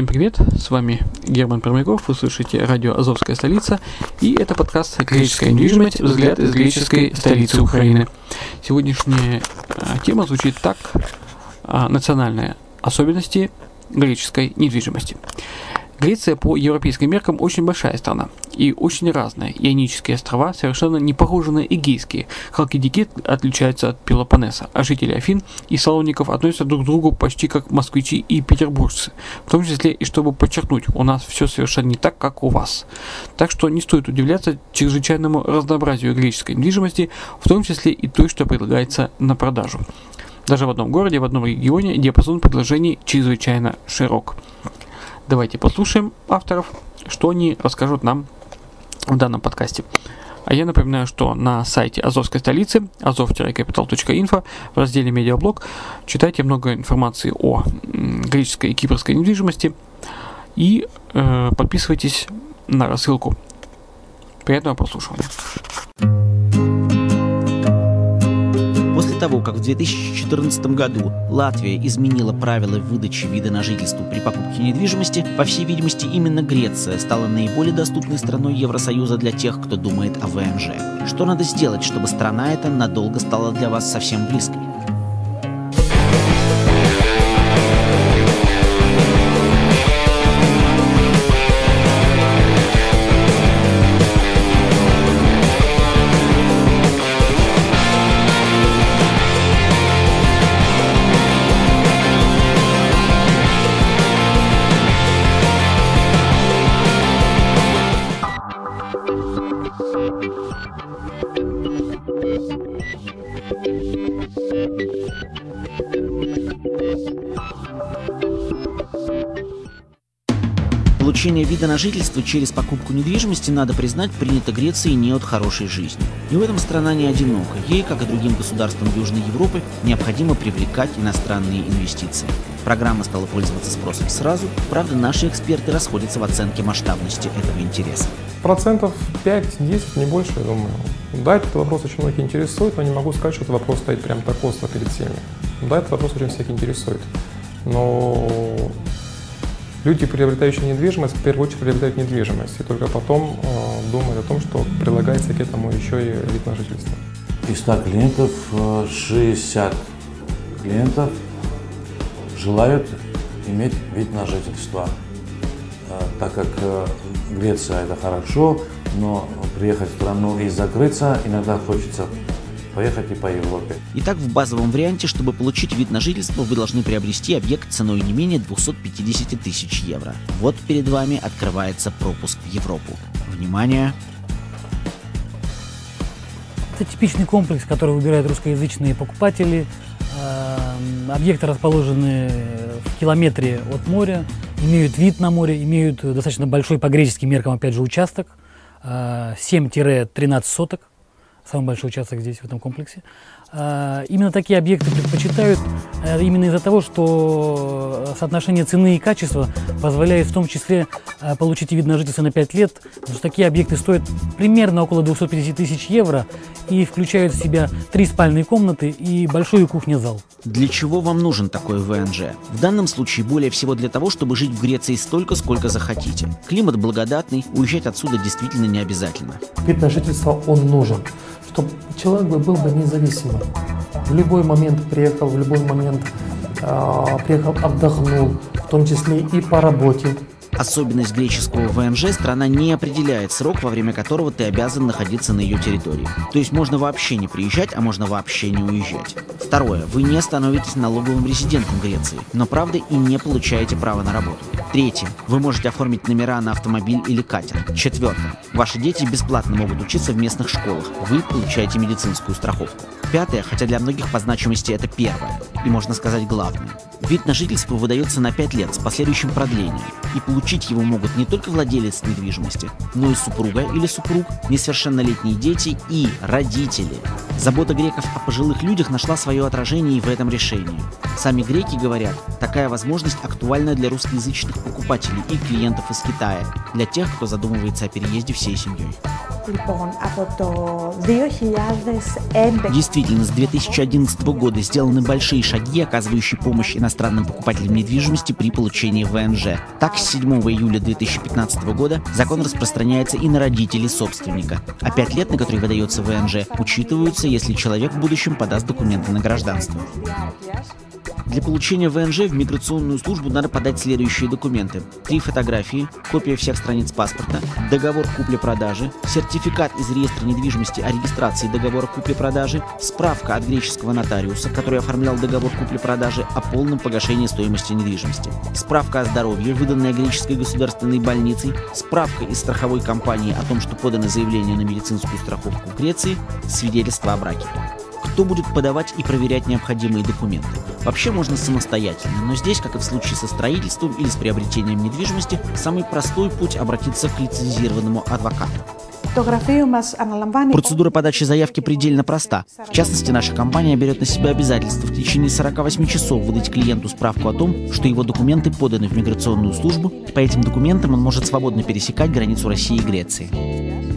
Всем привет, с вами Герман Пермяков, вы слышите радио «Азовская столица» и это подкаст «Греческая недвижимость. Взгляд из греческой столицы Украины». Сегодняшняя а, тема звучит так а, «Национальные особенности греческой недвижимости». Греция по европейским меркам очень большая страна и очень разная. Ионические острова совершенно не похожи на эгейские. Халкидики отличаются от Пелопоннеса, а жители Афин и Салоников относятся друг к другу почти как москвичи и петербуржцы. В том числе и чтобы подчеркнуть, у нас все совершенно не так, как у вас. Так что не стоит удивляться чрезвычайному разнообразию греческой недвижимости, в том числе и той, что предлагается на продажу. Даже в одном городе, в одном регионе диапазон предложений чрезвычайно широк. Давайте послушаем авторов, что они расскажут нам в данном подкасте. А я напоминаю, что на сайте Азовской столицы azov-capital.info в разделе «Медиаблог» читайте много информации о греческой и кипрской недвижимости и э, подписывайтесь на рассылку. Приятного прослушивания. Того, как в 2014 году Латвия изменила правила выдачи вида на жительство при покупке недвижимости, по всей видимости, именно Греция стала наиболее доступной страной Евросоюза для тех, кто думает о ВНЖ. Что надо сделать, чтобы страна эта надолго стала для вас совсем близкой? Получение вида на жительство через покупку недвижимости, надо признать, принято Грецией не от хорошей жизни. И в этом страна не одинока. Ей, как и другим государствам Южной Европы, необходимо привлекать иностранные инвестиции. Программа стала пользоваться спросом сразу, правда, наши эксперты расходятся в оценке масштабности этого интереса. Процентов 5-10, не больше, я думаю. Да, этот вопрос очень многих интересует, но не могу сказать, что этот вопрос стоит прям так остро перед всеми. Да, этот вопрос очень всех интересует. Но Люди, приобретающие недвижимость, в первую очередь приобретают недвижимость, и только потом э, думают о том, что прилагается к этому еще и вид на жительство. Из 100 клиентов 60 э, клиентов желают иметь вид на жительство, э, так как э, Греция это хорошо, но приехать в страну и закрыться иногда хочется поехать и по Европе. Итак, в базовом варианте, чтобы получить вид на жительство, вы должны приобрести объект ценой не менее 250 тысяч евро. Вот перед вами открывается пропуск в Европу. Внимание! Это типичный комплекс, который выбирают русскоязычные покупатели. Эм, объекты расположены в километре от моря, имеют вид на море, имеют достаточно большой по греческим меркам, опять же, участок, 7-13 э, соток самый большой участок здесь, в этом комплексе. А, именно такие объекты предпочитают э, именно из-за того, что э, соотношение цены и качества позволяет в том числе э, получить вид на жительство на 5 лет. Потому что такие объекты стоят примерно около 250 тысяч евро и включают в себя три спальные комнаты и большую кухню-зал. Для чего вам нужен такой ВНЖ? В данном случае более всего для того, чтобы жить в Греции столько, сколько захотите. Климат благодатный, уезжать отсюда действительно не обязательно. Вид на жительство он нужен чтобы человек бы был бы независимым. В любой момент приехал, в любой момент э, приехал, отдохнул, в том числе и по работе. Особенность греческого ВНЖ – страна не определяет срок, во время которого ты обязан находиться на ее территории. То есть можно вообще не приезжать, а можно вообще не уезжать. Второе. Вы не становитесь налоговым резидентом Греции, но правда и не получаете право на работу. Третье. Вы можете оформить номера на автомобиль или катер. Четвертое. Ваши дети бесплатно могут учиться в местных школах. Вы получаете медицинскую страховку. Пятое, хотя для многих по значимости это первое, и можно сказать главное. Вид на жительство выдается на 5 лет с последующим продлением, и получить его могут не только владелец недвижимости, но и супруга или супруг, несовершеннолетние дети и родители. Забота греков о пожилых людях нашла свое отражение и в этом решении. Сами греки говорят, такая возможность актуальна для русскоязычных покупателей и клиентов из Китая, для тех, кто задумывается о переезде всей семьей. Действительно, с 2011 года сделаны большие шаги, оказывающие помощь иностранным покупателям недвижимости при получении ВНЖ. Так, с 7 июля 2015 года закон распространяется и на родителей собственника, а 5 лет, на которые выдается ВНЖ, учитываются, если человек в будущем подаст документы на гражданство. Для получения ВНЖ в миграционную службу надо подать следующие документы. Три фотографии, копия всех страниц паспорта, договор купли-продажи, сертификат из реестра недвижимости о регистрации договора купли-продажи, справка от греческого нотариуса, который оформлял договор купли-продажи о полном погашении стоимости недвижимости, справка о здоровье, выданная греческой государственной больницей, справка из страховой компании о том, что подано заявление на медицинскую страховку в Греции, свидетельство о браке кто будет подавать и проверять необходимые документы. Вообще можно самостоятельно, но здесь, как и в случае со строительством или с приобретением недвижимости, самый простой путь обратиться к лицензированному адвокату. Процедура подачи заявки предельно проста. В частности, наша компания берет на себя обязательство в течение 48 часов выдать клиенту справку о том, что его документы поданы в миграционную службу. По этим документам он может свободно пересекать границу России и Греции.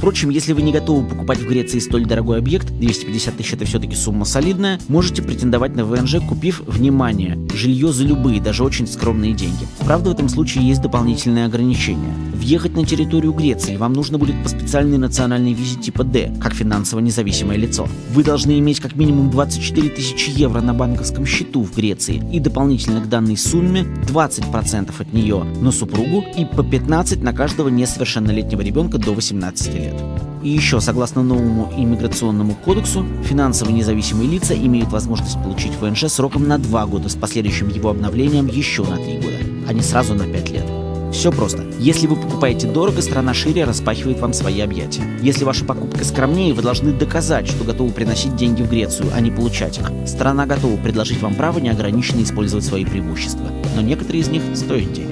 Впрочем, если вы не готовы покупать в Греции столь дорогой объект, 250 тысяч это все-таки сумма солидная, можете претендовать на ВНЖ, купив, внимание, жилье за любые, даже очень скромные деньги. Правда, в этом случае есть дополнительные ограничения. Въехать на территорию Греции вам нужно будет по специальной национальной визе типа D, как финансово независимое лицо. Вы должны иметь как минимум 24 тысячи евро на банковском счету в Греции и дополнительно к данной сумме 20% от нее на супругу и по 15 на каждого несовершеннолетнего ребенка до 18 лет лет. И еще, согласно новому иммиграционному кодексу, финансово независимые лица имеют возможность получить ВНЖ сроком на 2 года с последующим его обновлением еще на 3 года, а не сразу на 5 лет. Все просто. Если вы покупаете дорого, страна шире распахивает вам свои объятия. Если ваша покупка скромнее, вы должны доказать, что готовы приносить деньги в Грецию, а не получать их. Страна готова предложить вам право неограниченно использовать свои преимущества. Но некоторые из них стоят денег.